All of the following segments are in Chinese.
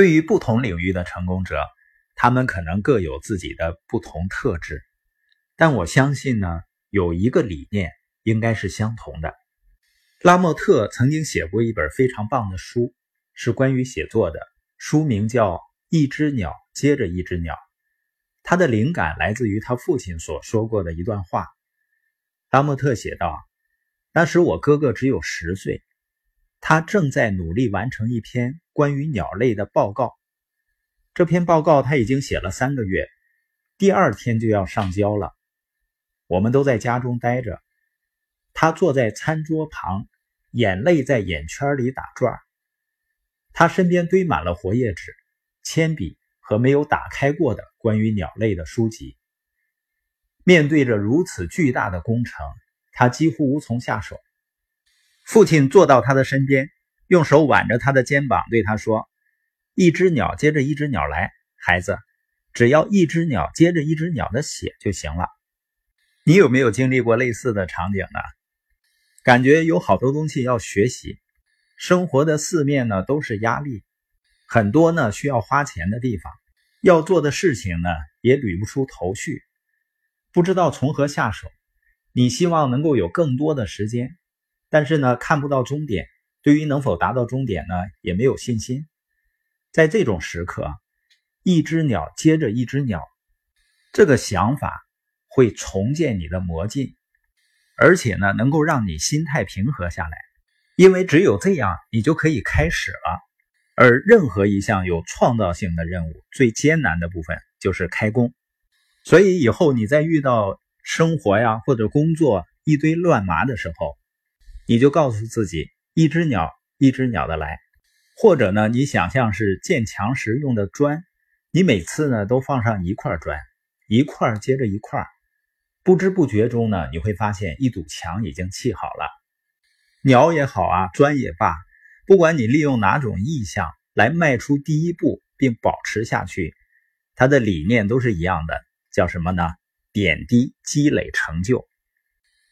对于不同领域的成功者，他们可能各有自己的不同特质，但我相信呢，有一个理念应该是相同的。拉莫特曾经写过一本非常棒的书，是关于写作的，书名叫《一只鸟接着一只鸟》。他的灵感来自于他父亲所说过的一段话。拉莫特写道：“那时我哥哥只有十岁。”他正在努力完成一篇关于鸟类的报告。这篇报告他已经写了三个月，第二天就要上交了。我们都在家中待着，他坐在餐桌旁，眼泪在眼圈里打转。他身边堆满了活页纸、铅笔和没有打开过的关于鸟类的书籍。面对着如此巨大的工程，他几乎无从下手。父亲坐到他的身边，用手挽着他的肩膀，对他说：“一只鸟接着一只鸟来，孩子，只要一只鸟接着一只鸟的写就行了。”你有没有经历过类似的场景呢？感觉有好多东西要学习，生活的四面呢都是压力，很多呢需要花钱的地方，要做的事情呢也捋不出头绪，不知道从何下手。你希望能够有更多的时间。但是呢，看不到终点，对于能否达到终点呢，也没有信心。在这种时刻，一只鸟接着一只鸟，这个想法会重建你的魔镜，而且呢，能够让你心态平和下来。因为只有这样，你就可以开始了。而任何一项有创造性的任务，最艰难的部分就是开工。所以以后你在遇到生活呀或者工作一堆乱麻的时候，你就告诉自己，一只鸟一只鸟的来，或者呢，你想象是建墙时用的砖，你每次呢都放上一块砖，一块接着一块，不知不觉中呢，你会发现一堵墙已经砌好了。鸟也好啊，砖也罢，不管你利用哪种意象来迈出第一步并保持下去，它的理念都是一样的，叫什么呢？点滴积累成就。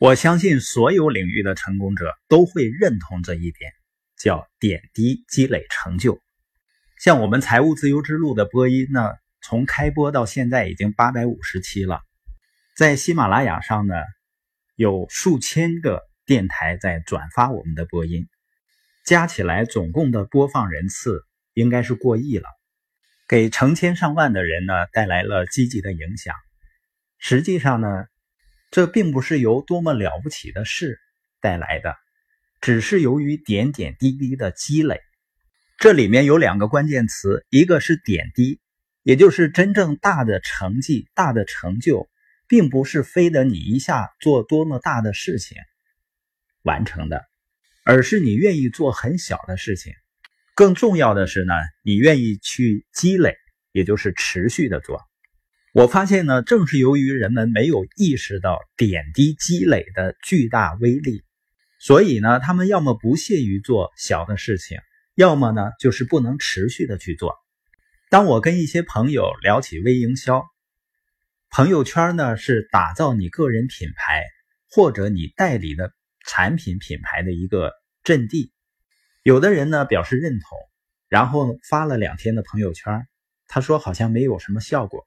我相信所有领域的成功者都会认同这一点，叫点滴积累成就。像我们财务自由之路的播音呢，从开播到现在已经八百五十期了，在喜马拉雅上呢，有数千个电台在转发我们的播音，加起来总共的播放人次应该是过亿了，给成千上万的人呢带来了积极的影响。实际上呢。这并不是由多么了不起的事带来的，只是由于点点滴滴的积累。这里面有两个关键词，一个是点滴，也就是真正大的成绩、大的成就，并不是非得你一下做多么大的事情完成的，而是你愿意做很小的事情。更重要的是呢，你愿意去积累，也就是持续的做。我发现呢，正是由于人们没有意识到点滴积累的巨大威力，所以呢，他们要么不屑于做小的事情，要么呢，就是不能持续的去做。当我跟一些朋友聊起微营销，朋友圈呢是打造你个人品牌或者你代理的产品品牌的一个阵地。有的人呢表示认同，然后发了两天的朋友圈，他说好像没有什么效果。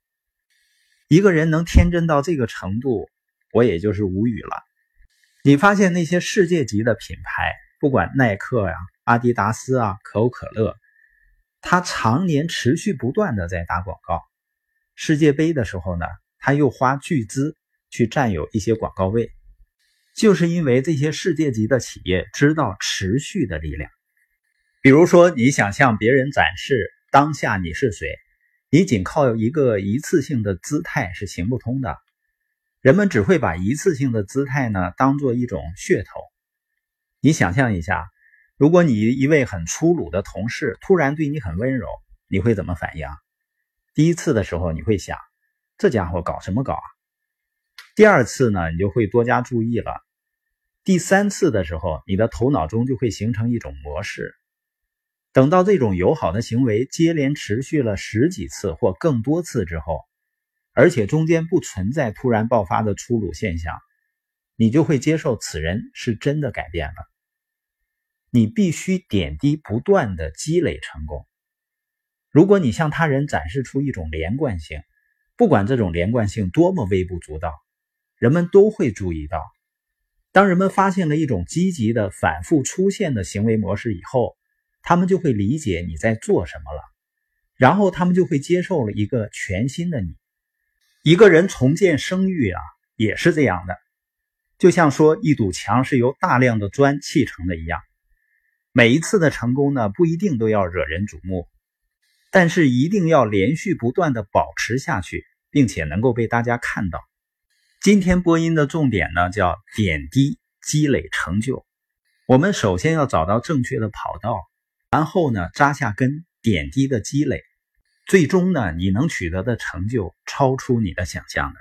一个人能天真到这个程度，我也就是无语了。你发现那些世界级的品牌，不管耐克呀、阿迪达斯啊、可口可乐，他常年持续不断的在打广告。世界杯的时候呢，他又花巨资去占有一些广告位，就是因为这些世界级的企业知道持续的力量。比如说，你想向别人展示当下你是谁。你仅靠一个一次性的姿态是行不通的，人们只会把一次性的姿态呢当做一种噱头。你想象一下，如果你一位很粗鲁的同事突然对你很温柔，你会怎么反应？第一次的时候你会想，这家伙搞什么搞啊？第二次呢，你就会多加注意了。第三次的时候，你的头脑中就会形成一种模式。等到这种友好的行为接连持续了十几次或更多次之后，而且中间不存在突然爆发的粗鲁现象，你就会接受此人是真的改变了。你必须点滴不断的积累成功。如果你向他人展示出一种连贯性，不管这种连贯性多么微不足道，人们都会注意到。当人们发现了一种积极的、反复出现的行为模式以后，他们就会理解你在做什么了，然后他们就会接受了一个全新的你。一个人重建声誉啊，也是这样的，就像说一堵墙是由大量的砖砌成的一样。每一次的成功呢，不一定都要惹人瞩目，但是一定要连续不断的保持下去，并且能够被大家看到。今天播音的重点呢，叫点滴积累成就。我们首先要找到正确的跑道，然后呢扎下根，点滴的积累，最终呢你能取得的成就超出你的想象的。